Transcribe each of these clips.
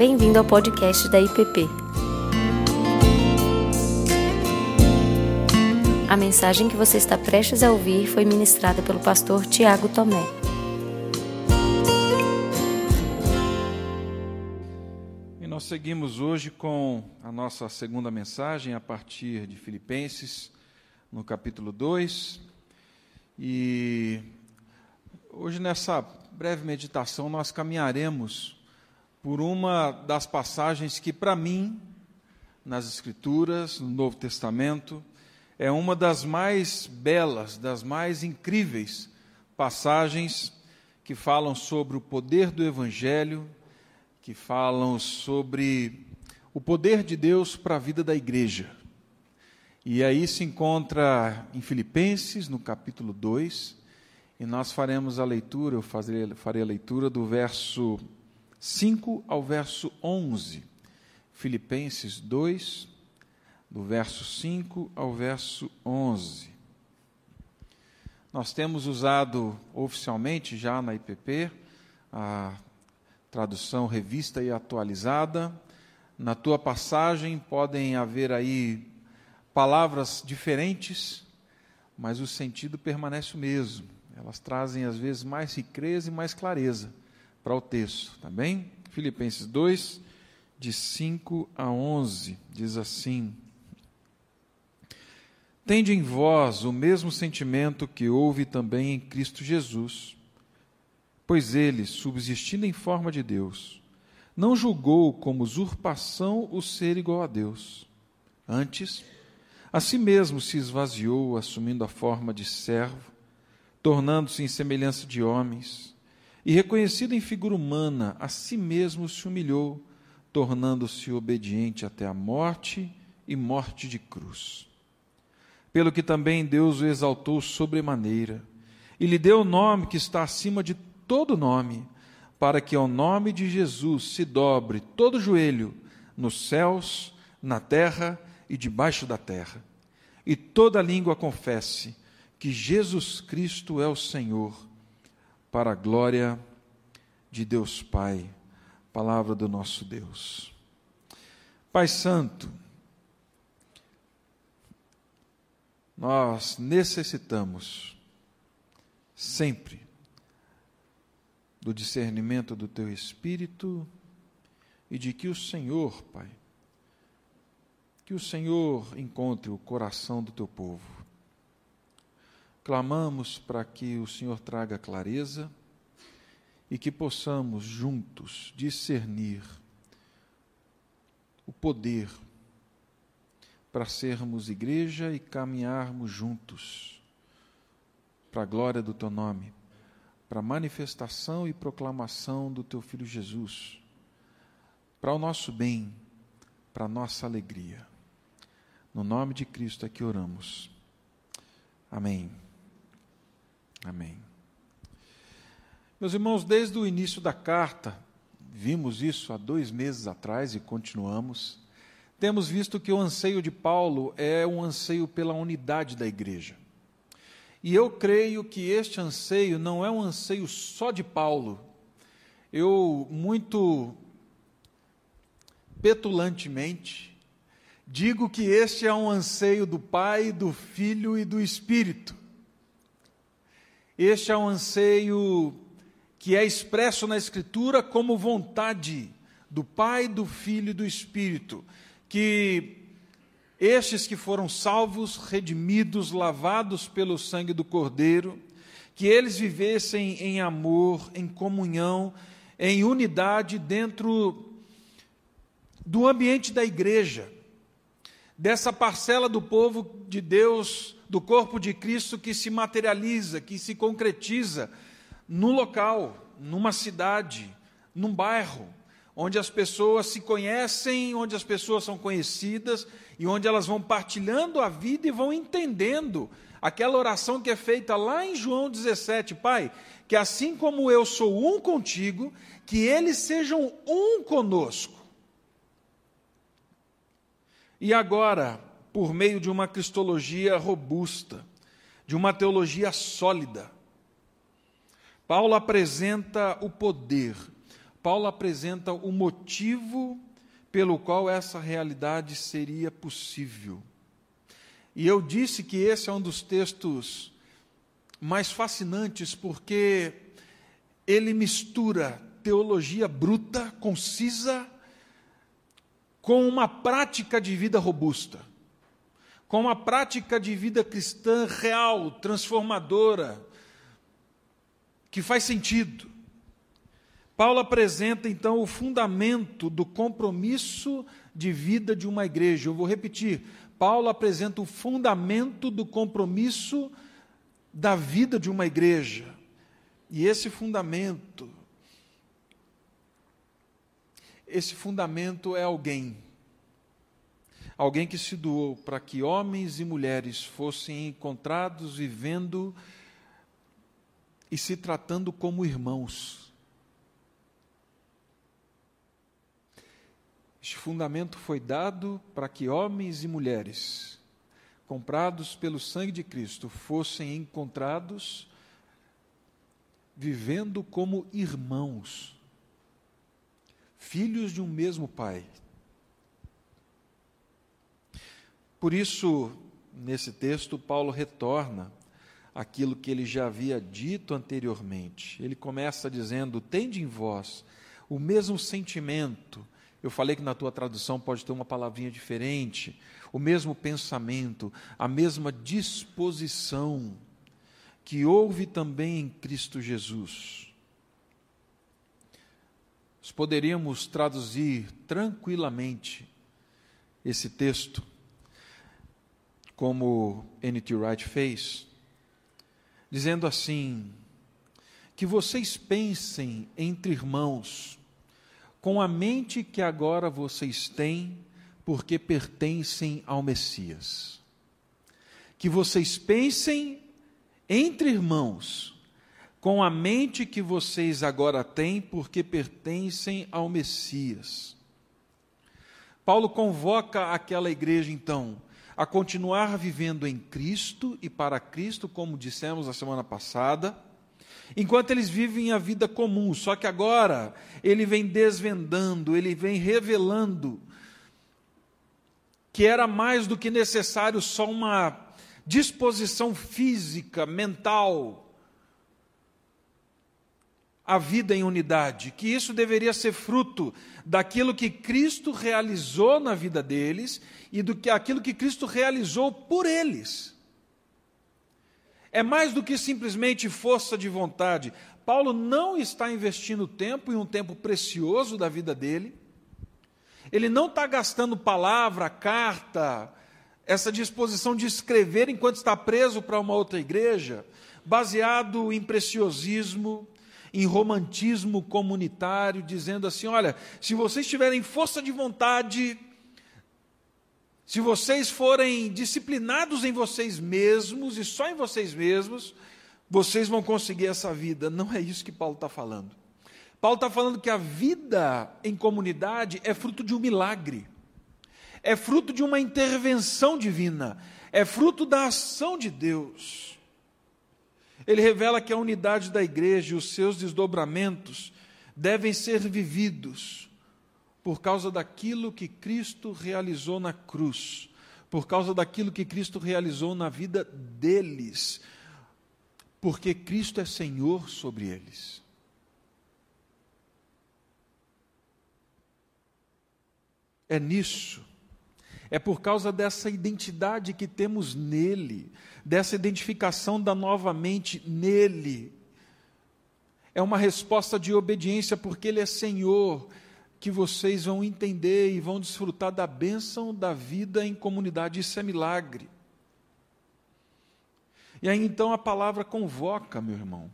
Bem-vindo ao podcast da IPP. A mensagem que você está prestes a ouvir foi ministrada pelo pastor Tiago Tomé. E nós seguimos hoje com a nossa segunda mensagem a partir de Filipenses, no capítulo 2. E hoje, nessa breve meditação, nós caminharemos por uma das passagens que, para mim, nas Escrituras, no Novo Testamento, é uma das mais belas, das mais incríveis passagens que falam sobre o poder do Evangelho, que falam sobre o poder de Deus para a vida da igreja. E aí se encontra em Filipenses, no capítulo 2, e nós faremos a leitura, eu farei, farei a leitura do verso 5 ao verso 11. Filipenses 2, do verso 5 ao verso 11. Nós temos usado oficialmente já na IPP a tradução revista e atualizada. Na tua passagem podem haver aí palavras diferentes, mas o sentido permanece o mesmo. Elas trazem às vezes mais riqueza e mais clareza para o texto, tá bem? Filipenses 2, de 5 a 11, diz assim: Tende em vós o mesmo sentimento que houve também em Cristo Jesus, pois ele, subsistindo em forma de Deus, não julgou como usurpação o ser igual a Deus. Antes, a si mesmo se esvaziou, assumindo a forma de servo, tornando-se em semelhança de homens, e reconhecido em figura humana, a si mesmo se humilhou, tornando-se obediente até a morte e morte de cruz. Pelo que também Deus o exaltou sobremaneira, e lhe deu o nome que está acima de todo nome, para que ao nome de Jesus se dobre todo joelho, nos céus, na terra e debaixo da terra, e toda língua confesse que Jesus Cristo é o Senhor, para a glória de Deus Pai. Palavra do nosso Deus. Pai Santo, Nós necessitamos sempre do discernimento do teu espírito e de que o Senhor, Pai, que o Senhor encontre o coração do teu povo. Clamamos para que o Senhor traga clareza e que possamos juntos discernir o poder para sermos igreja e caminharmos juntos para a glória do teu nome, para a manifestação e proclamação do teu filho Jesus, para o nosso bem, para a nossa alegria. No nome de Cristo é que oramos. Amém. Amém. Meus irmãos, desde o início da carta, vimos isso há dois meses atrás e continuamos temos visto que o anseio de Paulo é um anseio pela unidade da igreja. E eu creio que este anseio não é um anseio só de Paulo. Eu, muito petulantemente, digo que este é um anseio do Pai, do Filho e do Espírito. Este é um anseio que é expresso na Escritura como vontade do Pai, do Filho e do Espírito que estes que foram salvos, redimidos, lavados pelo sangue do Cordeiro, que eles vivessem em amor, em comunhão, em unidade dentro do ambiente da igreja, dessa parcela do povo de Deus, do corpo de Cristo que se materializa, que se concretiza no local, numa cidade, num bairro, onde as pessoas se conhecem, onde as pessoas são conhecidas e onde elas vão partilhando a vida e vão entendendo aquela oração que é feita lá em João 17, Pai, que assim como eu sou um contigo, que eles sejam um conosco. E agora, por meio de uma cristologia robusta, de uma teologia sólida, Paulo apresenta o poder Paulo apresenta o motivo pelo qual essa realidade seria possível. E eu disse que esse é um dos textos mais fascinantes, porque ele mistura teologia bruta, concisa, com uma prática de vida robusta, com uma prática de vida cristã real, transformadora, que faz sentido. Paulo apresenta então o fundamento do compromisso de vida de uma igreja. Eu vou repetir. Paulo apresenta o fundamento do compromisso da vida de uma igreja. E esse fundamento esse fundamento é alguém. Alguém que se doou para que homens e mulheres fossem encontrados vivendo e se tratando como irmãos. Este fundamento foi dado para que homens e mulheres, comprados pelo sangue de Cristo, fossem encontrados vivendo como irmãos filhos de um mesmo Pai. Por isso, nesse texto, Paulo retorna aquilo que ele já havia dito anteriormente. Ele começa dizendo: Tende em vós o mesmo sentimento. Eu falei que na tua tradução pode ter uma palavrinha diferente. O mesmo pensamento, a mesma disposição que houve também em Cristo Jesus nós poderíamos traduzir tranquilamente esse texto, como N.T. Wright fez, dizendo assim: que vocês pensem entre irmãos, com a mente que agora vocês têm, porque pertencem ao Messias. Que vocês pensem entre irmãos, com a mente que vocês agora têm, porque pertencem ao Messias. Paulo convoca aquela igreja, então, a continuar vivendo em Cristo e para Cristo, como dissemos a semana passada, enquanto eles vivem a vida comum, só que agora ele vem desvendando, ele vem revelando que era mais do que necessário só uma disposição física, mental, a vida em unidade, que isso deveria ser fruto daquilo que Cristo realizou na vida deles e do que aquilo que Cristo realizou por eles. É mais do que simplesmente força de vontade. Paulo não está investindo tempo, e um tempo precioso da vida dele. Ele não está gastando palavra, carta, essa disposição de escrever enquanto está preso para uma outra igreja, baseado em preciosismo, em romantismo comunitário, dizendo assim: olha, se vocês tiverem força de vontade, se vocês forem disciplinados em vocês mesmos e só em vocês mesmos, vocês vão conseguir essa vida. Não é isso que Paulo está falando. Paulo está falando que a vida em comunidade é fruto de um milagre, é fruto de uma intervenção divina, é fruto da ação de Deus. Ele revela que a unidade da igreja e os seus desdobramentos devem ser vividos por causa daquilo que Cristo realizou na cruz, por causa daquilo que Cristo realizou na vida deles, porque Cristo é Senhor sobre eles. É nisso é por causa dessa identidade que temos nele, dessa identificação da nova mente nele. É uma resposta de obediência, porque Ele é Senhor, que vocês vão entender e vão desfrutar da bênção da vida em comunidade. Isso é milagre. E aí então a palavra convoca, meu irmão.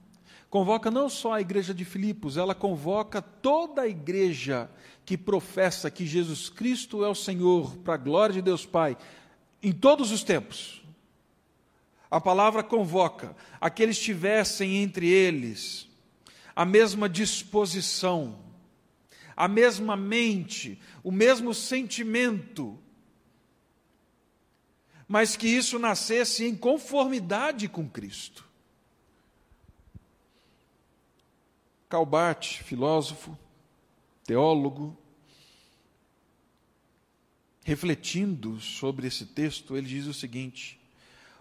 Convoca não só a igreja de Filipos, ela convoca toda a igreja que professa que Jesus Cristo é o Senhor, para a glória de Deus Pai, em todos os tempos. A palavra convoca a que eles tivessem entre eles a mesma disposição, a mesma mente, o mesmo sentimento, mas que isso nascesse em conformidade com Cristo. Calbart, filósofo, teólogo, refletindo sobre esse texto, ele diz o seguinte: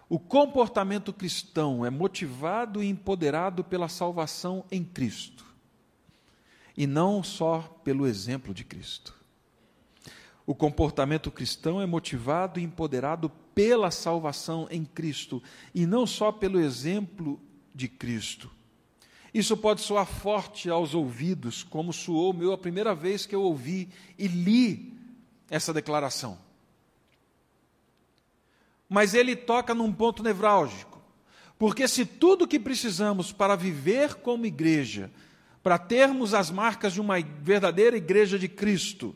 o comportamento cristão é motivado e empoderado pela salvação em Cristo, e não só pelo exemplo de Cristo. O comportamento cristão é motivado e empoderado pela salvação em Cristo, e não só pelo exemplo de Cristo. Isso pode soar forte aos ouvidos, como soou meu a primeira vez que eu ouvi e li essa declaração mas ele toca num ponto nevrálgico. Porque se tudo que precisamos para viver como igreja, para termos as marcas de uma verdadeira igreja de Cristo,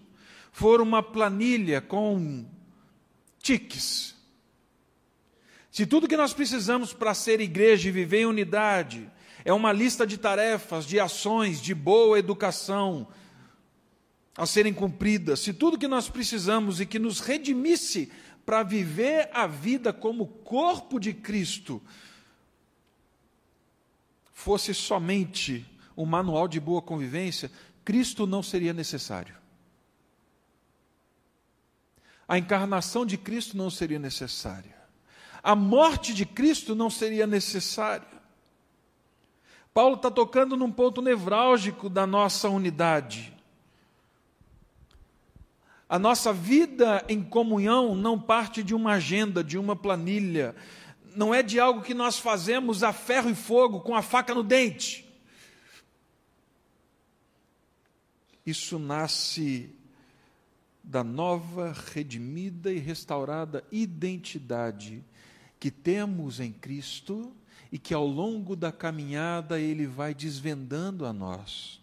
for uma planilha com tiques, se tudo que nós precisamos para ser igreja e viver em unidade é uma lista de tarefas, de ações, de boa educação a serem cumpridas, se tudo que nós precisamos e que nos redimisse para viver a vida como corpo de Cristo fosse somente um manual de boa convivência, Cristo não seria necessário. A encarnação de Cristo não seria necessária. A morte de Cristo não seria necessária. Paulo está tocando num ponto nevrálgico da nossa unidade. A nossa vida em comunhão não parte de uma agenda, de uma planilha, não é de algo que nós fazemos a ferro e fogo, com a faca no dente. Isso nasce da nova, redimida e restaurada identidade que temos em Cristo e que ao longo da caminhada Ele vai desvendando a nós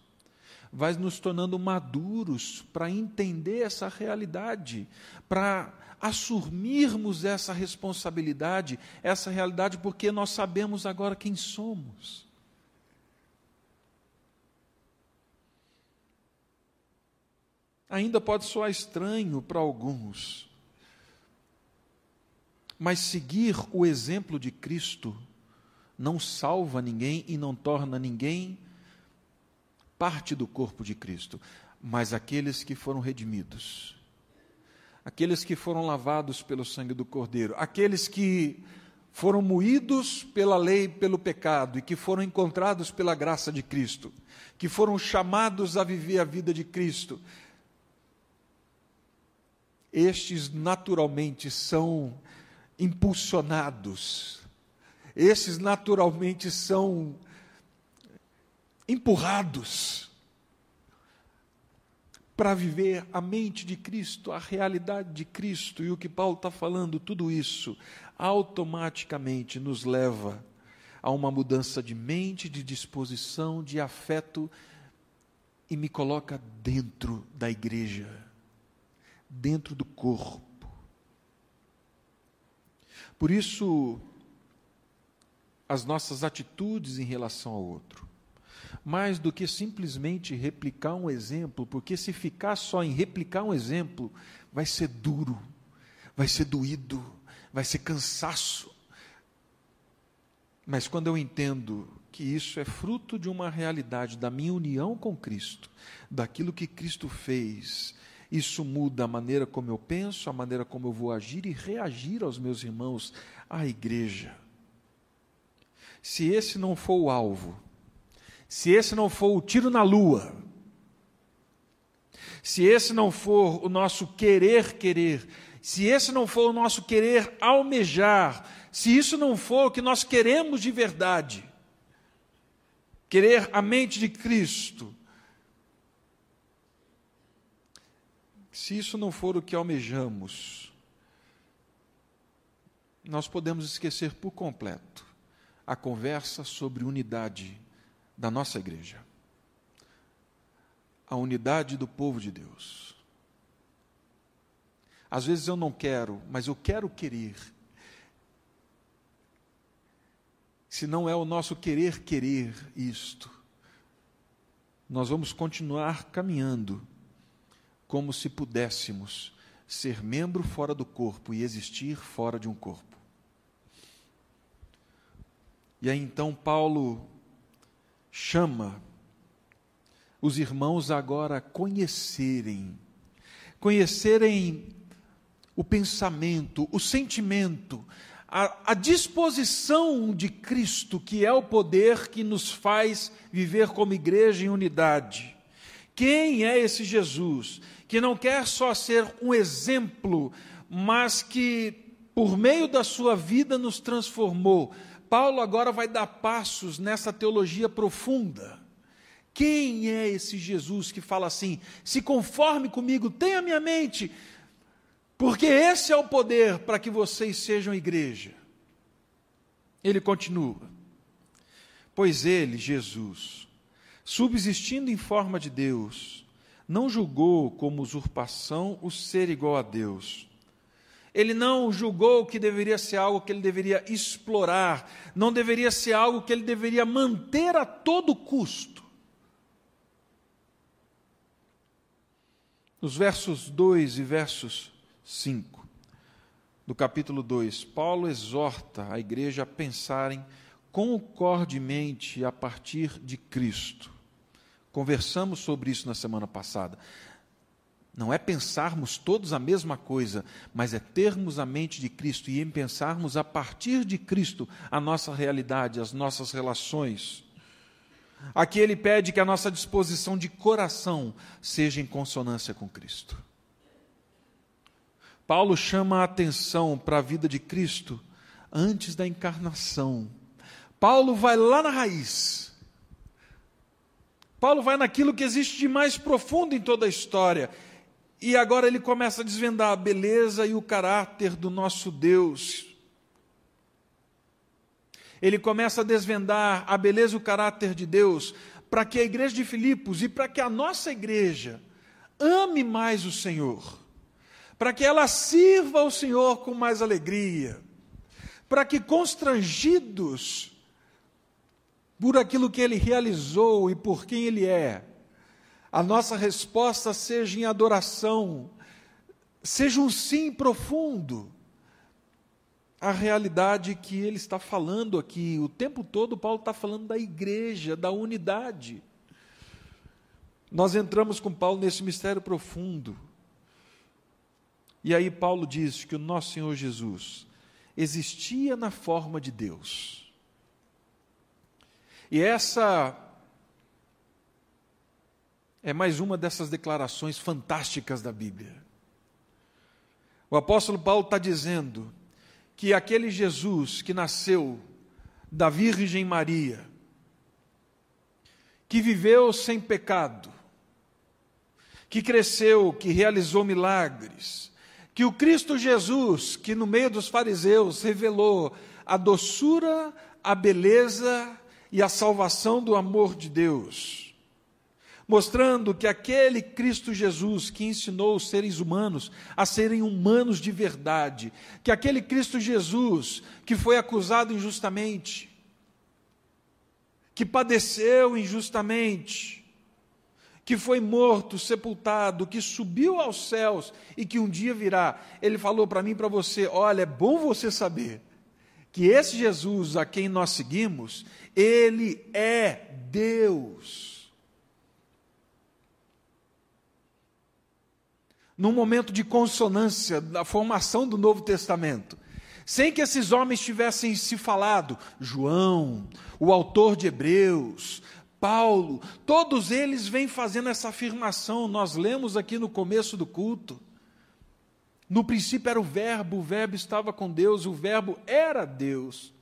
vai nos tornando maduros para entender essa realidade, para assumirmos essa responsabilidade, essa realidade, porque nós sabemos agora quem somos. Ainda pode soar estranho para alguns, mas seguir o exemplo de Cristo não salva ninguém e não torna ninguém parte do corpo de Cristo, mas aqueles que foram redimidos, aqueles que foram lavados pelo sangue do Cordeiro, aqueles que foram moídos pela lei, pelo pecado e que foram encontrados pela graça de Cristo, que foram chamados a viver a vida de Cristo, estes naturalmente são impulsionados, estes naturalmente são empurrados para viver a mente de Cristo, a realidade de Cristo. E o que Paulo está falando, tudo isso, automaticamente nos leva a uma mudança de mente, de disposição, de afeto e me coloca dentro da igreja, dentro do corpo. Por isso, as nossas atitudes em relação ao outro mais do que simplesmente replicar um exemplo, porque se ficar só em replicar um exemplo, vai ser duro, vai ser doído, vai ser cansaço. Mas quando eu entendo que isso é fruto de uma realidade da minha união com Cristo, daquilo que Cristo fez, isso muda a maneira como eu penso, a maneira como eu vou agir e reagir aos meus irmãos, à igreja. Se esse não for o alvo, se esse não for o tiro na lua, se esse não for o nosso querer querer, se esse não for o nosso querer almejar, se isso não for o que nós queremos de verdade, querer a mente de Cristo, se isso não for o que almejamos, nós podemos esquecer por completo a conversa sobre unidade da nossa igreja. A unidade do povo de Deus. Às vezes eu não quero, mas eu quero querer. Se não é o nosso querer querer isto, nós vamos continuar caminhando como se pudéssemos ser membro fora do corpo e existir fora de um corpo. E aí então Paulo chama os irmãos agora conhecerem, conhecerem o pensamento, o sentimento, a, a, disposição de Cristo, que é o poder que nos faz viver como igreja em unidade. Quem é esse Jesus que não quer só ser um exemplo, mas que, por meio da sua vida, nos transformou? Paulo agora vai dar passos nessa teologia profunda. Quem é esse Jesus que fala assim: se conforme comigo, tenha minha mente, porque esse é o poder para que vocês sejam igreja. Ele continua: Pois ele, Jesus, subsistindo em forma de Deus, não julgou como usurpação o ser igual a Deus. Ele não julgou que deveria ser algo que ele deveria explorar, não deveria ser algo que ele deveria manter a todo custo. Nos versos 2 e versos 5 do capítulo 2, Paulo exorta a igreja a pensarem concordemente a partir de Cristo. Conversamos sobre isso na semana passada. Não é pensarmos todos a mesma coisa, mas é termos a mente de Cristo e em pensarmos a partir de Cristo a nossa realidade, as nossas relações. Aqui ele pede que a nossa disposição de coração seja em consonância com Cristo. Paulo chama a atenção para a vida de Cristo antes da encarnação. Paulo vai lá na raiz. Paulo vai naquilo que existe de mais profundo em toda a história. E agora ele começa a desvendar a beleza e o caráter do nosso Deus. Ele começa a desvendar a beleza e o caráter de Deus para que a igreja de Filipos e para que a nossa igreja ame mais o Senhor para que ela sirva ao Senhor com mais alegria, para que constrangidos por aquilo que ele realizou e por quem ele é, a nossa resposta seja em adoração, seja um sim profundo à realidade que ele está falando aqui. O tempo todo, Paulo está falando da igreja, da unidade. Nós entramos com Paulo nesse mistério profundo. E aí Paulo diz que o nosso Senhor Jesus existia na forma de Deus. E essa é mais uma dessas declarações fantásticas da Bíblia. O apóstolo Paulo está dizendo que aquele Jesus que nasceu da Virgem Maria, que viveu sem pecado, que cresceu, que realizou milagres, que o Cristo Jesus, que no meio dos fariseus revelou a doçura, a beleza e a salvação do amor de Deus, mostrando que aquele Cristo Jesus que ensinou os seres humanos a serem humanos de verdade, que aquele Cristo Jesus que foi acusado injustamente, que padeceu injustamente, que foi morto, sepultado, que subiu aos céus e que um dia virá. Ele falou para mim e para você: olha, é bom você saber que esse Jesus a quem nós seguimos, ele é Deus. Num momento de consonância da formação do Novo Testamento, sem que esses homens tivessem se falado, João, o autor de Hebreus, Paulo, todos eles vêm fazendo essa afirmação, nós lemos aqui no começo do culto. No princípio era o Verbo, o Verbo estava com Deus, o Verbo era Deus.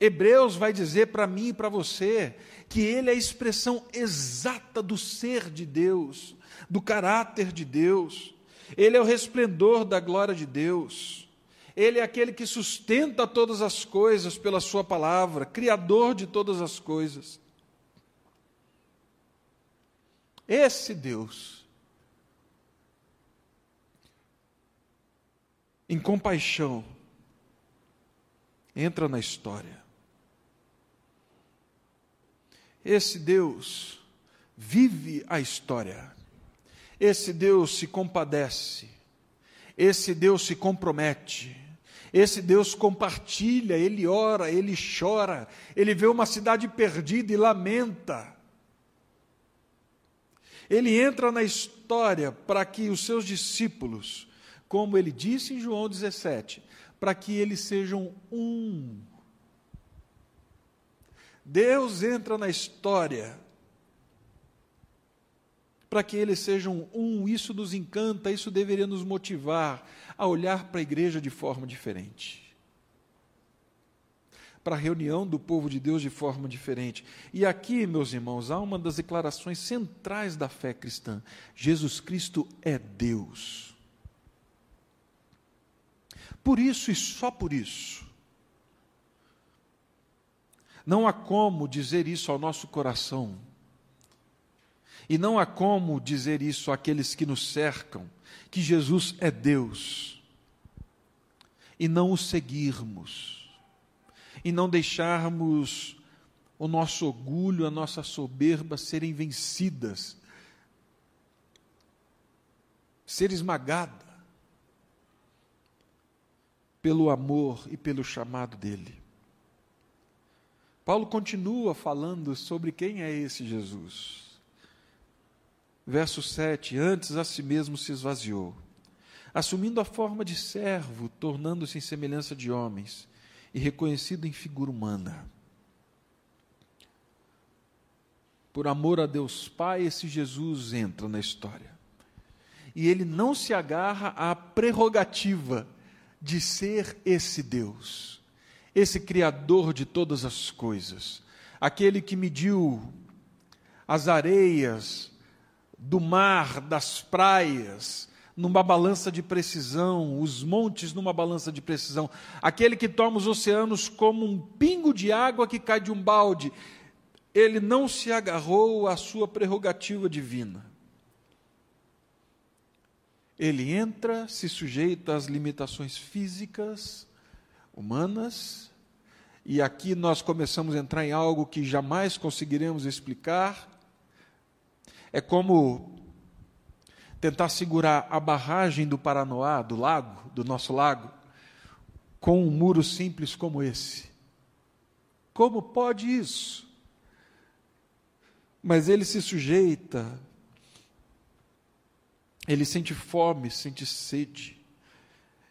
Hebreus vai dizer para mim e para você que ele é a expressão exata do ser de Deus, do caráter de Deus, ele é o resplendor da glória de Deus. Ele é aquele que sustenta todas as coisas pela Sua palavra, Criador de todas as coisas. Esse Deus, em compaixão, entra na história. Esse Deus vive a história. Esse Deus se compadece. Esse Deus se compromete. Esse Deus compartilha, ele ora, ele chora, ele vê uma cidade perdida e lamenta. Ele entra na história para que os seus discípulos, como ele disse em João 17, para que eles sejam um. Deus entra na história para que eles sejam um. Isso nos encanta, isso deveria nos motivar a olhar para a igreja de forma diferente. Para a reunião do povo de Deus de forma diferente. E aqui, meus irmãos, há uma das declarações centrais da fé cristã: Jesus Cristo é Deus. Por isso e só por isso, não há como dizer isso ao nosso coração e não há como dizer isso àqueles que nos cercam, que Jesus é Deus, e não o seguirmos, e não deixarmos o nosso orgulho, a nossa soberba serem vencidas, ser esmagada pelo amor e pelo chamado dele. Paulo continua falando sobre quem é esse Jesus. Verso 7: Antes a si mesmo se esvaziou, assumindo a forma de servo, tornando-se em semelhança de homens, e reconhecido em figura humana. Por amor a Deus Pai, esse Jesus entra na história. E ele não se agarra à prerrogativa de ser esse Deus, esse Criador de todas as coisas, aquele que mediu as areias do mar, das praias, numa balança de precisão, os montes numa balança de precisão, aquele que toma os oceanos como um pingo de água que cai de um balde, ele não se agarrou à sua prerrogativa divina. Ele entra, se sujeita às limitações físicas, humanas, e aqui nós começamos a entrar em algo que jamais conseguiremos explicar, é como tentar segurar a barragem do Paranoá, do lago, do nosso lago, com um muro simples como esse. Como pode isso? Mas ele se sujeita, ele sente fome, sente sede,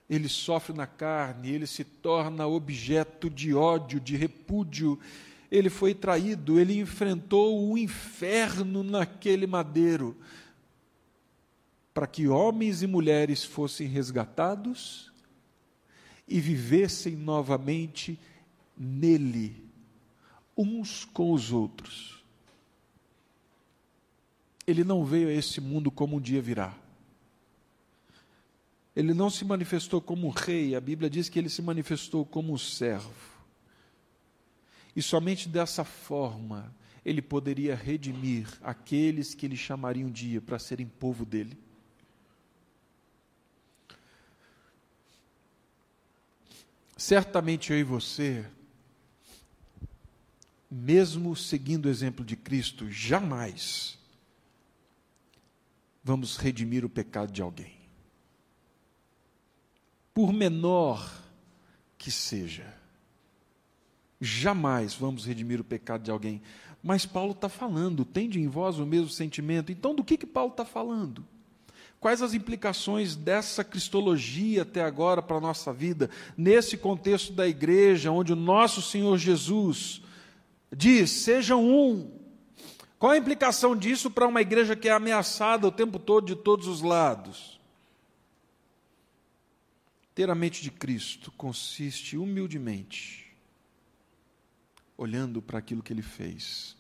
ele sofre na carne, ele se torna objeto de ódio, de repúdio ele foi traído, ele enfrentou o inferno naquele madeiro, para que homens e mulheres fossem resgatados e vivessem novamente nele, uns com os outros. Ele não veio a esse mundo como um dia virá. Ele não se manifestou como um rei, a Bíblia diz que ele se manifestou como um servo. E somente dessa forma ele poderia redimir aqueles que ele chamaria um dia para serem povo dele. Certamente eu e você, mesmo seguindo o exemplo de Cristo, jamais vamos redimir o pecado de alguém. Por menor que seja jamais vamos redimir o pecado de alguém. Mas Paulo está falando, tende em vós o mesmo sentimento. Então, do que, que Paulo está falando? Quais as implicações dessa cristologia até agora para a nossa vida, nesse contexto da igreja, onde o nosso Senhor Jesus diz: sejam um. Qual a implicação disso para uma igreja que é ameaçada o tempo todo de todos os lados? Ter a mente de Cristo consiste humildemente olhando para aquilo que ele fez.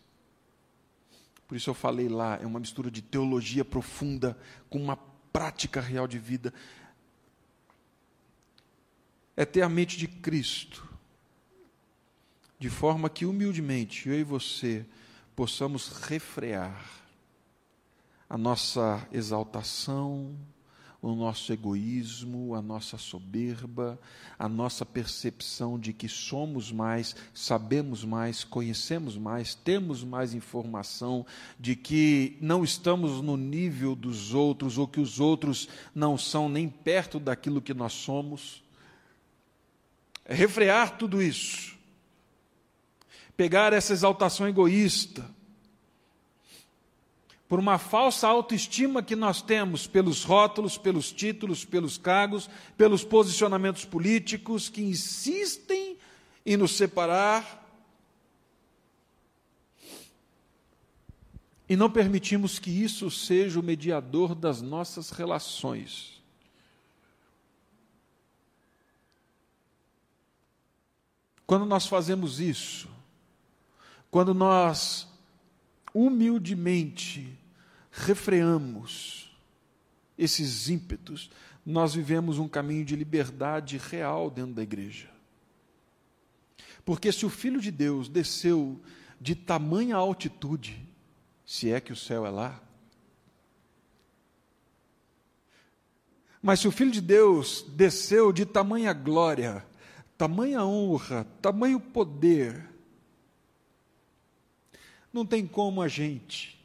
Por isso eu falei lá, é uma mistura de teologia profunda com uma prática real de vida. É ter a mente de Cristo, de forma que humildemente eu e você possamos refrear a nossa exaltação, o nosso egoísmo, a nossa soberba, a nossa percepção de que somos mais, sabemos mais, conhecemos mais, temos mais informação, de que não estamos no nível dos outros ou que os outros não são nem perto daquilo que nós somos. É refrear tudo isso. Pegar essa exaltação egoísta por uma falsa autoestima que nós temos pelos rótulos, pelos títulos, pelos cargos, pelos posicionamentos políticos que insistem em nos separar. E não permitimos que isso seja o mediador das nossas relações. Quando nós fazemos isso, quando nós humildemente refreamos esses ímpetos, nós vivemos um caminho de liberdade real dentro da igreja. Porque se o Filho de Deus desceu de tamanha altitude, se é que o céu é lá, mas se o Filho de Deus desceu de tamanha glória, tamanha honra, tamanho poder, não tem como a gente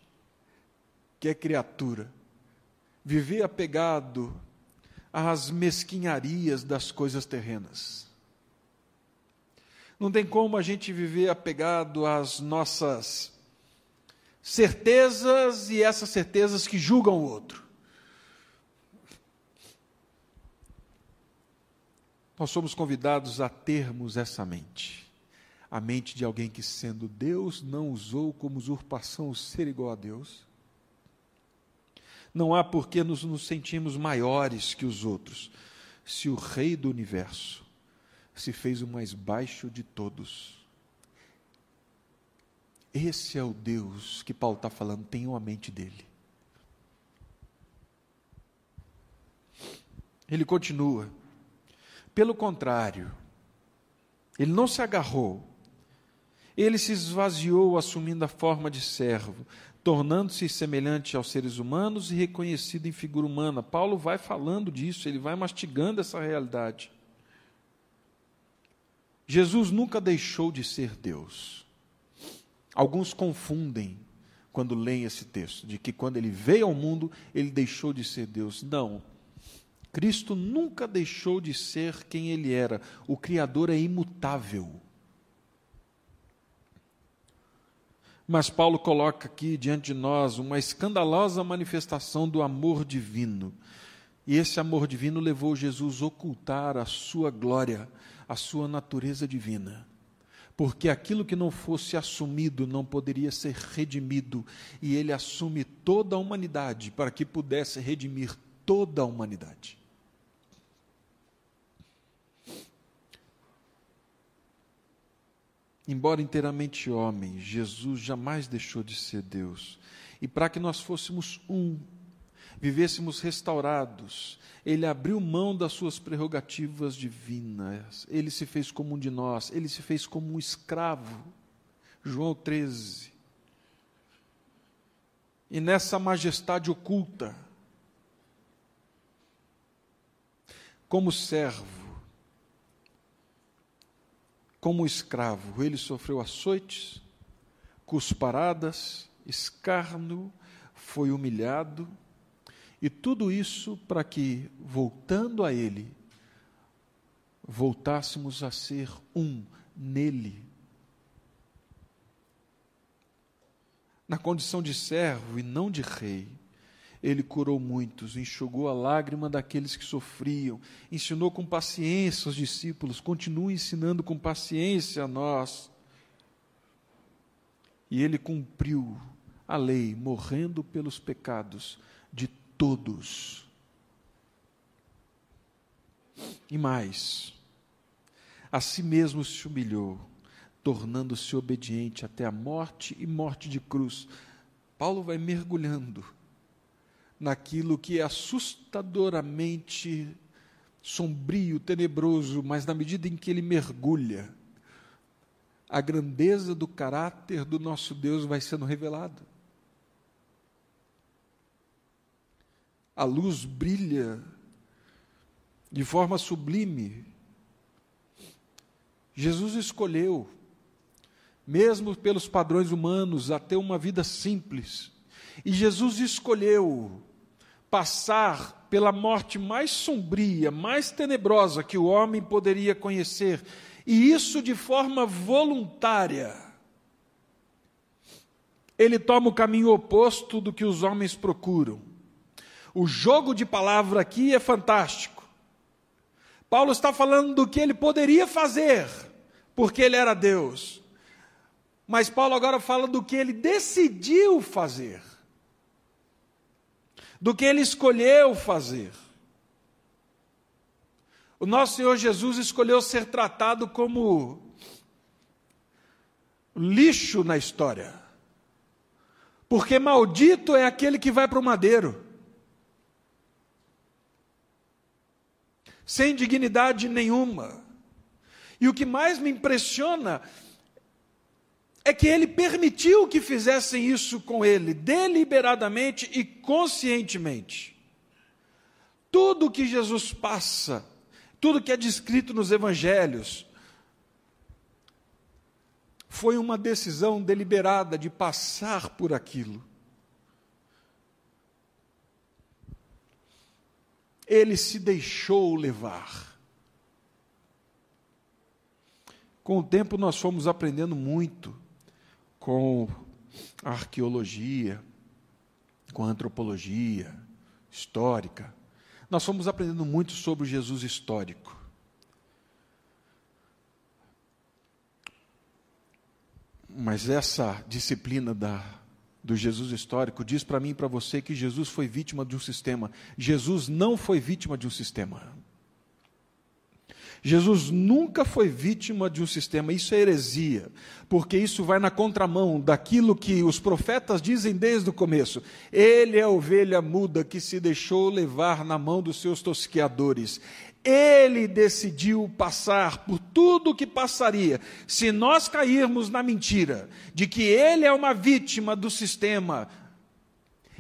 que é criatura, viver apegado às mesquinharias das coisas terrenas. Não tem como a gente viver apegado às nossas certezas e essas certezas que julgam o outro. Nós somos convidados a termos essa mente. A mente de alguém que, sendo Deus, não usou como usurpação o ser igual a Deus não há por que nos, nos sentimos maiores que os outros, se o Rei do universo se fez o mais baixo de todos. Esse é o Deus que Paulo está falando, tenham a mente dele. Ele continua. Pelo contrário, ele não se agarrou, ele se esvaziou assumindo a forma de servo, tornando-se semelhante aos seres humanos e reconhecido em figura humana. Paulo vai falando disso, ele vai mastigando essa realidade. Jesus nunca deixou de ser Deus. Alguns confundem quando leem esse texto, de que quando ele veio ao mundo, ele deixou de ser Deus. Não. Cristo nunca deixou de ser quem ele era. O Criador é imutável. Mas Paulo coloca aqui diante de nós uma escandalosa manifestação do amor divino. E esse amor divino levou Jesus a ocultar a sua glória, a sua natureza divina. Porque aquilo que não fosse assumido não poderia ser redimido, e ele assume toda a humanidade para que pudesse redimir toda a humanidade. Embora inteiramente homem, Jesus jamais deixou de ser Deus. E para que nós fôssemos um, vivêssemos restaurados, ele abriu mão das suas prerrogativas divinas, ele se fez como um de nós, ele se fez como um escravo. João 13. E nessa majestade oculta, como servo, como escravo, ele sofreu açoites, cusparadas, escárnio, foi humilhado, e tudo isso para que, voltando a Ele, voltássemos a ser um nele. Na condição de servo e não de rei, ele curou muitos, enxugou a lágrima daqueles que sofriam, ensinou com paciência os discípulos, continua ensinando com paciência a nós. E ele cumpriu a lei, morrendo pelos pecados de todos. E mais, a si mesmo se humilhou, tornando-se obediente até a morte e morte de cruz. Paulo vai mergulhando naquilo que é assustadoramente sombrio, tenebroso, mas na medida em que ele mergulha, a grandeza do caráter do nosso Deus vai sendo revelada. A luz brilha de forma sublime. Jesus escolheu, mesmo pelos padrões humanos, a ter uma vida simples. E Jesus escolheu passar pela morte mais sombria, mais tenebrosa que o homem poderia conhecer, e isso de forma voluntária. ele toma o caminho oposto do que os homens procuram. O jogo de palavra aqui é fantástico. Paulo está falando do que ele poderia fazer, porque ele era Deus. Mas Paulo agora fala do que ele decidiu fazer, do que ele escolheu fazer. O nosso Senhor Jesus escolheu ser tratado como lixo na história, porque maldito é aquele que vai para o madeiro, sem dignidade nenhuma. E o que mais me impressiona é que ele permitiu que fizessem isso com ele, deliberadamente e conscientemente. Tudo que Jesus passa, tudo que é descrito nos evangelhos, foi uma decisão deliberada de passar por aquilo. Ele se deixou levar. Com o tempo, nós fomos aprendendo muito com a arqueologia, com a antropologia histórica. Nós fomos aprendendo muito sobre o Jesus histórico. Mas essa disciplina da, do Jesus histórico diz para mim e para você que Jesus foi vítima de um sistema. Jesus não foi vítima de um sistema. Jesus nunca foi vítima de um sistema, isso é heresia, porque isso vai na contramão daquilo que os profetas dizem desde o começo. Ele é a ovelha muda que se deixou levar na mão dos seus tosqueadores. Ele decidiu passar por tudo o que passaria se nós cairmos na mentira de que ele é uma vítima do sistema,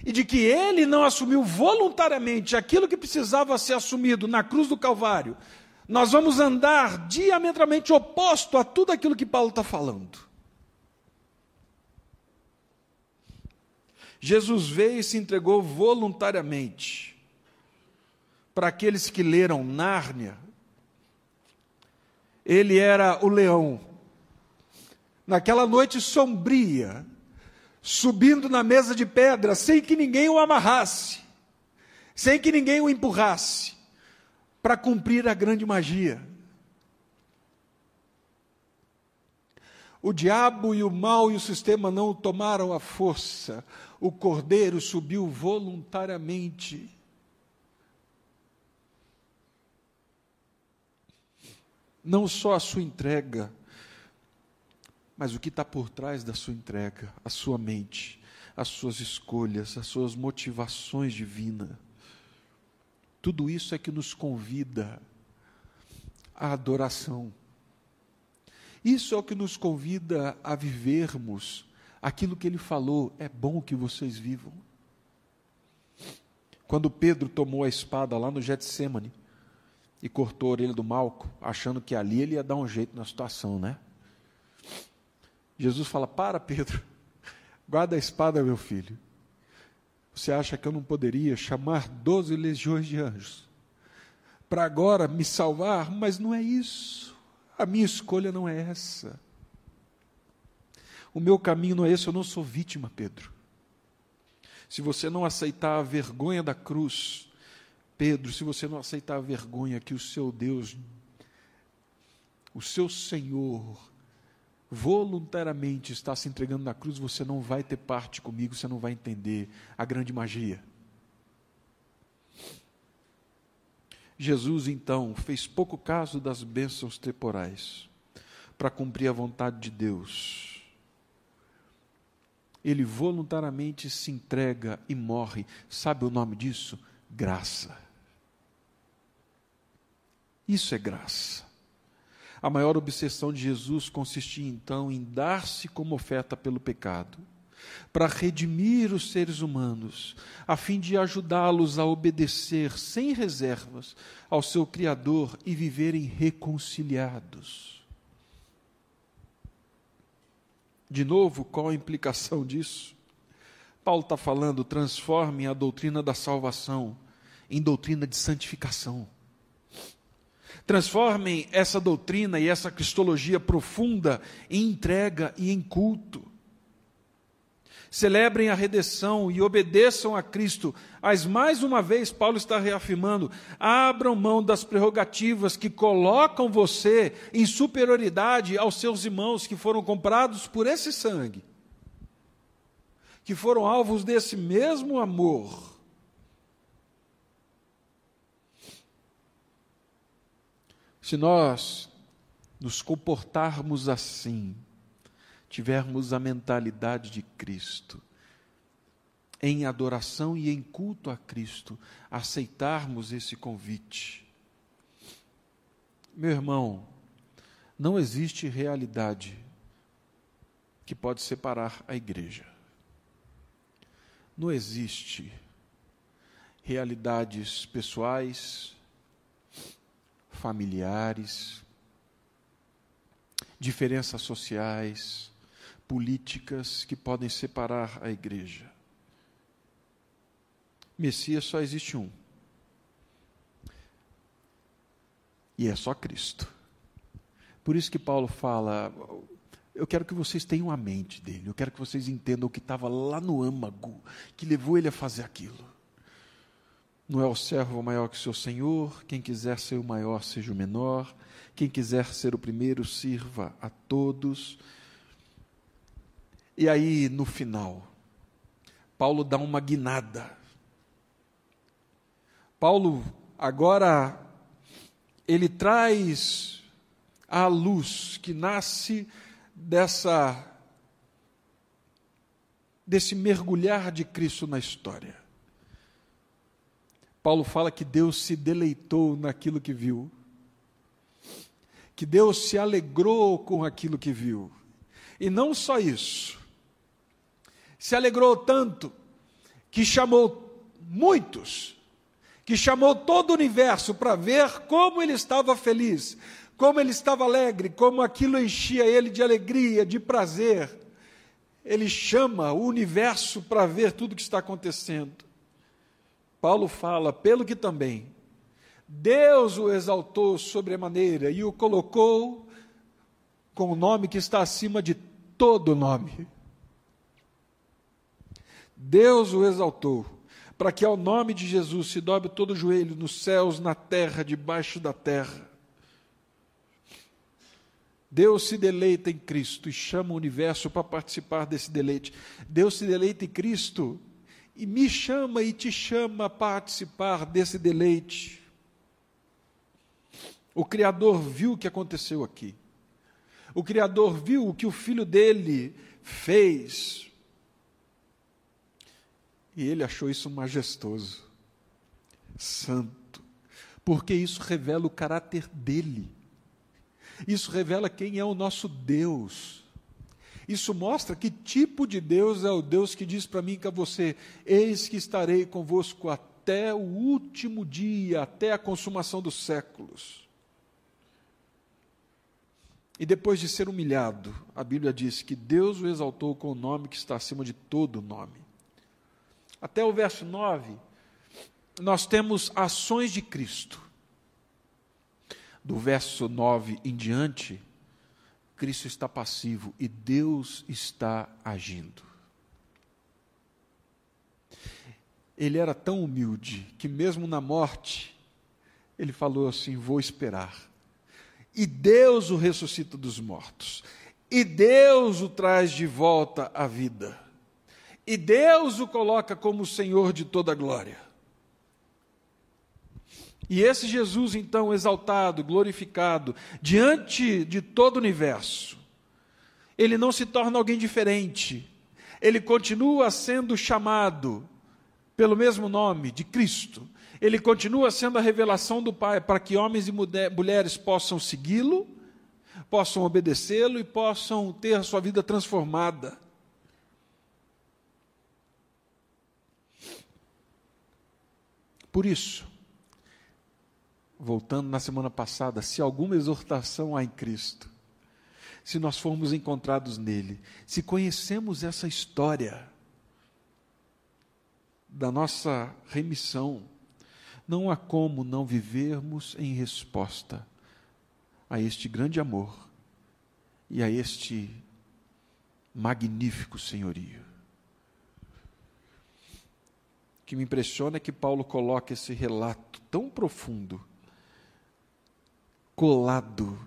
e de que ele não assumiu voluntariamente aquilo que precisava ser assumido na cruz do Calvário, nós vamos andar diametralmente oposto a tudo aquilo que Paulo está falando. Jesus veio e se entregou voluntariamente. Para aqueles que leram Nárnia, ele era o leão. Naquela noite sombria, subindo na mesa de pedra, sem que ninguém o amarrasse, sem que ninguém o empurrasse para cumprir a grande magia. O diabo e o mal e o sistema não tomaram a força. O cordeiro subiu voluntariamente. Não só a sua entrega, mas o que está por trás da sua entrega, a sua mente, as suas escolhas, as suas motivações divinas. Tudo isso é que nos convida à adoração. Isso é o que nos convida a vivermos aquilo que ele falou: é bom que vocês vivam. Quando Pedro tomou a espada lá no Getsemane e cortou a orelha do Malco, achando que ali ele ia dar um jeito na situação, né? Jesus fala: Para, Pedro, guarda a espada, meu filho. Você acha que eu não poderia chamar doze legiões de anjos para agora me salvar? Mas não é isso. A minha escolha não é essa. O meu caminho não é esse. Eu não sou vítima, Pedro. Se você não aceitar a vergonha da cruz, Pedro, se você não aceitar a vergonha que o seu Deus, o seu Senhor, voluntariamente está se entregando na cruz, você não vai ter parte comigo, você não vai entender a grande magia. Jesus, então, fez pouco caso das bênçãos temporais para cumprir a vontade de Deus. Ele voluntariamente se entrega e morre. Sabe o nome disso? Graça. Isso é graça. A maior obsessão de Jesus consistia então em dar-se como oferta pelo pecado, para redimir os seres humanos, a fim de ajudá-los a obedecer sem reservas ao seu Criador e viverem reconciliados. De novo, qual a implicação disso? Paulo está falando, transformem a doutrina da salvação em doutrina de santificação. Transformem essa doutrina e essa cristologia profunda em entrega e em culto. celebrem a redenção e obedeçam a Cristo. Mas mais uma vez, Paulo está reafirmando: abram mão das prerrogativas que colocam você em superioridade aos seus irmãos que foram comprados por esse sangue, que foram alvos desse mesmo amor. Se nós nos comportarmos assim, tivermos a mentalidade de Cristo, em adoração e em culto a Cristo, aceitarmos esse convite. Meu irmão, não existe realidade que pode separar a igreja. Não existe realidades pessoais, familiares, diferenças sociais, políticas que podem separar a igreja. Messias só existe um. E é só Cristo. Por isso que Paulo fala: eu quero que vocês tenham a mente dele, eu quero que vocês entendam o que estava lá no âmago, que levou ele a fazer aquilo. Não é o servo maior que o seu senhor, quem quiser ser o maior, seja o menor, quem quiser ser o primeiro, sirva a todos. E aí, no final, Paulo dá uma guinada. Paulo, agora, ele traz a luz que nasce dessa desse mergulhar de Cristo na história. Paulo fala que Deus se deleitou naquilo que viu, que Deus se alegrou com aquilo que viu. E não só isso, se alegrou tanto que chamou muitos, que chamou todo o universo para ver como ele estava feliz, como ele estava alegre, como aquilo enchia ele de alegria, de prazer. Ele chama o universo para ver tudo o que está acontecendo. Paulo fala, pelo que também Deus o exaltou sobremaneira e o colocou com o nome que está acima de todo nome Deus o exaltou, para que ao nome de Jesus se dobre todo o joelho nos céus, na terra, debaixo da terra. Deus se deleita em Cristo e chama o universo para participar desse deleite. Deus se deleita em Cristo e me chama e te chama a participar desse deleite. O Criador viu o que aconteceu aqui. O Criador viu o que o filho dele fez e ele achou isso majestoso, santo, porque isso revela o caráter dele. Isso revela quem é o nosso Deus. Isso mostra que tipo de Deus é o Deus que diz para mim e para você: Eis que estarei convosco até o último dia, até a consumação dos séculos. E depois de ser humilhado, a Bíblia diz que Deus o exaltou com o nome que está acima de todo nome até o verso 9, nós temos ações de Cristo. Do verso 9 em diante, Cristo está passivo e Deus está agindo. Ele era tão humilde que, mesmo na morte, ele falou assim: Vou esperar. E Deus o ressuscita dos mortos. E Deus o traz de volta à vida e Deus o coloca como Senhor de toda a glória. E esse Jesus, então, exaltado, glorificado, diante de todo o universo, ele não se torna alguém diferente, ele continua sendo chamado pelo mesmo nome de Cristo, ele continua sendo a revelação do Pai para que homens e mulheres possam segui-lo, possam obedecê-lo e possam ter a sua vida transformada. Por isso, voltando na semana passada, se alguma exortação há em Cristo, se nós formos encontrados nele, se conhecemos essa história da nossa remissão, não há como não vivermos em resposta a este grande amor e a este magnífico senhorio. que me impressiona é que Paulo coloca esse relato tão profundo, colado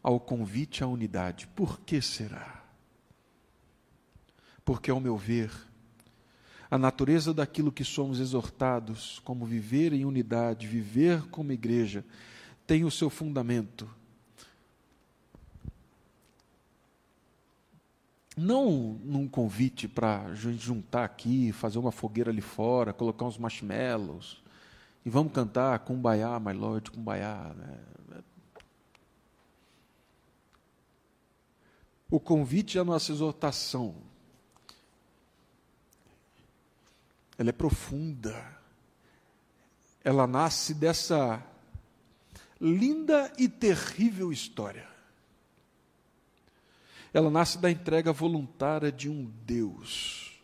ao convite à unidade. Por que será? Porque, ao meu ver, a natureza daquilo que somos exortados, como viver em unidade, viver como igreja, tem o seu fundamento. Não num convite para gente juntar aqui, fazer uma fogueira ali fora, colocar uns marshmallows e vamos cantar Kumbaya, my Lord, Kumbaya. Né? O convite à nossa exortação ela é profunda. Ela nasce dessa linda e terrível história. Ela nasce da entrega voluntária de um Deus.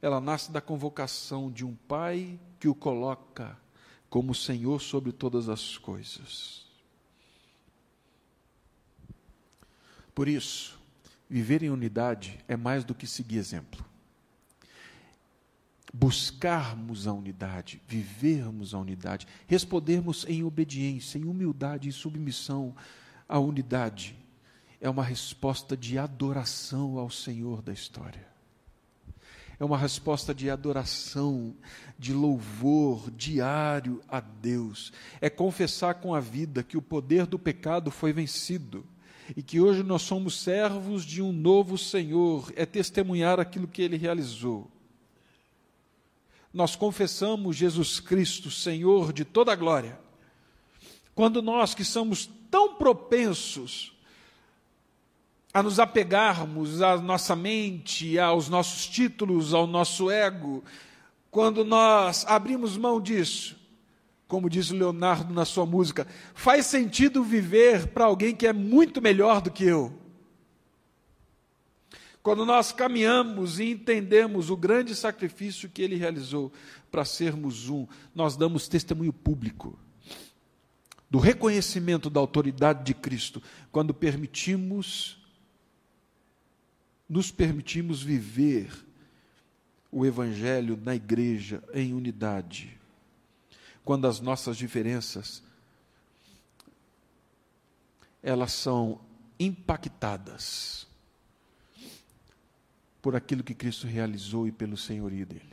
Ela nasce da convocação de um Pai que o coloca como Senhor sobre todas as coisas. Por isso, viver em unidade é mais do que seguir exemplo buscarmos a unidade, vivermos a unidade, respondermos em obediência, em humildade e submissão à unidade, é uma resposta de adoração ao Senhor da história. É uma resposta de adoração, de louvor diário a Deus. É confessar com a vida que o poder do pecado foi vencido e que hoje nós somos servos de um novo Senhor. É testemunhar aquilo que ele realizou nós confessamos Jesus Cristo, Senhor de toda a glória, quando nós que somos tão propensos a nos apegarmos à nossa mente, aos nossos títulos, ao nosso ego, quando nós abrimos mão disso, como diz Leonardo na sua música, faz sentido viver para alguém que é muito melhor do que eu. Quando nós caminhamos e entendemos o grande sacrifício que ele realizou para sermos um, nós damos testemunho público do reconhecimento da autoridade de Cristo, quando permitimos, nos permitimos viver o Evangelho na igreja em unidade, quando as nossas diferenças elas são impactadas por aquilo que Cristo realizou e pelo senhorio dele.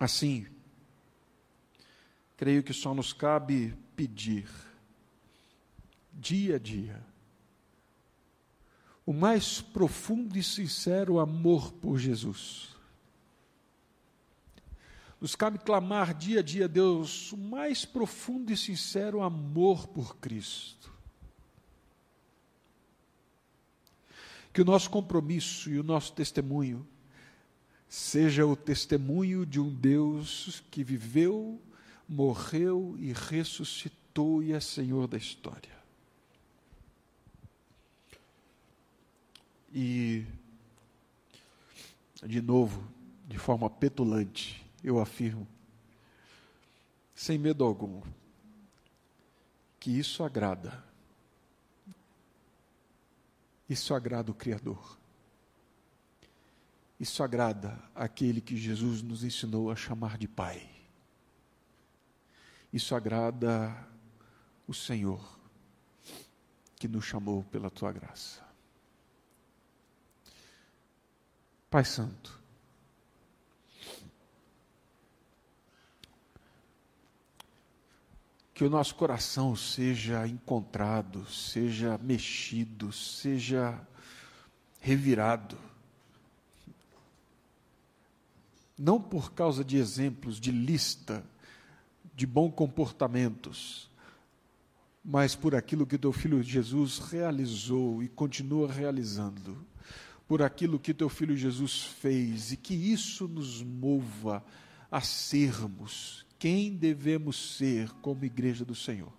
Assim, creio que só nos cabe pedir, dia a dia, o mais profundo e sincero amor por Jesus. Nos cabe clamar dia a dia, Deus, o mais profundo e sincero amor por Cristo. Que o nosso compromisso e o nosso testemunho seja o testemunho de um Deus que viveu, morreu e ressuscitou e é Senhor da história. E, de novo, de forma petulante, eu afirmo, sem medo algum, que isso agrada isso agrada o Criador. Isso agrada aquele que Jesus nos ensinou a chamar de Pai. Isso agrada o Senhor que nos chamou pela tua graça. Pai Santo, que o nosso coração seja encontrado, seja mexido, seja revirado. Não por causa de exemplos, de lista, de bons comportamentos, mas por aquilo que teu filho Jesus realizou e continua realizando, por aquilo que teu filho Jesus fez, e que isso nos mova a sermos quem devemos ser como igreja do Senhor.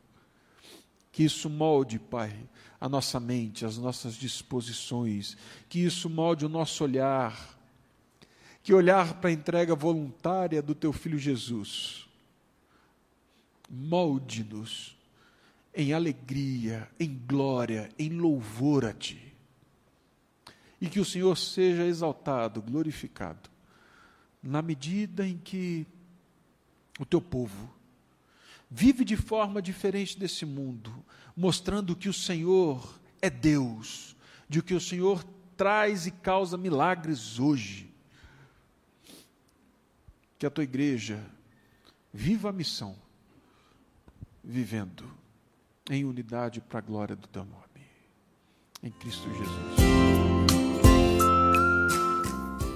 Que isso molde, Pai, a nossa mente, as nossas disposições, que isso molde o nosso olhar, que olhar para a entrega voluntária do Teu Filho Jesus, molde-nos em alegria, em glória, em louvor a Ti. e que o Senhor seja exaltado, glorificado, na medida em que o teu povo vive de forma diferente desse mundo, mostrando que o Senhor é Deus, de que o Senhor traz e causa milagres hoje. Que a tua igreja viva a missão, vivendo em unidade para a glória do teu nome. Em Cristo Jesus.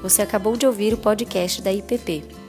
Você acabou de ouvir o podcast da IPP.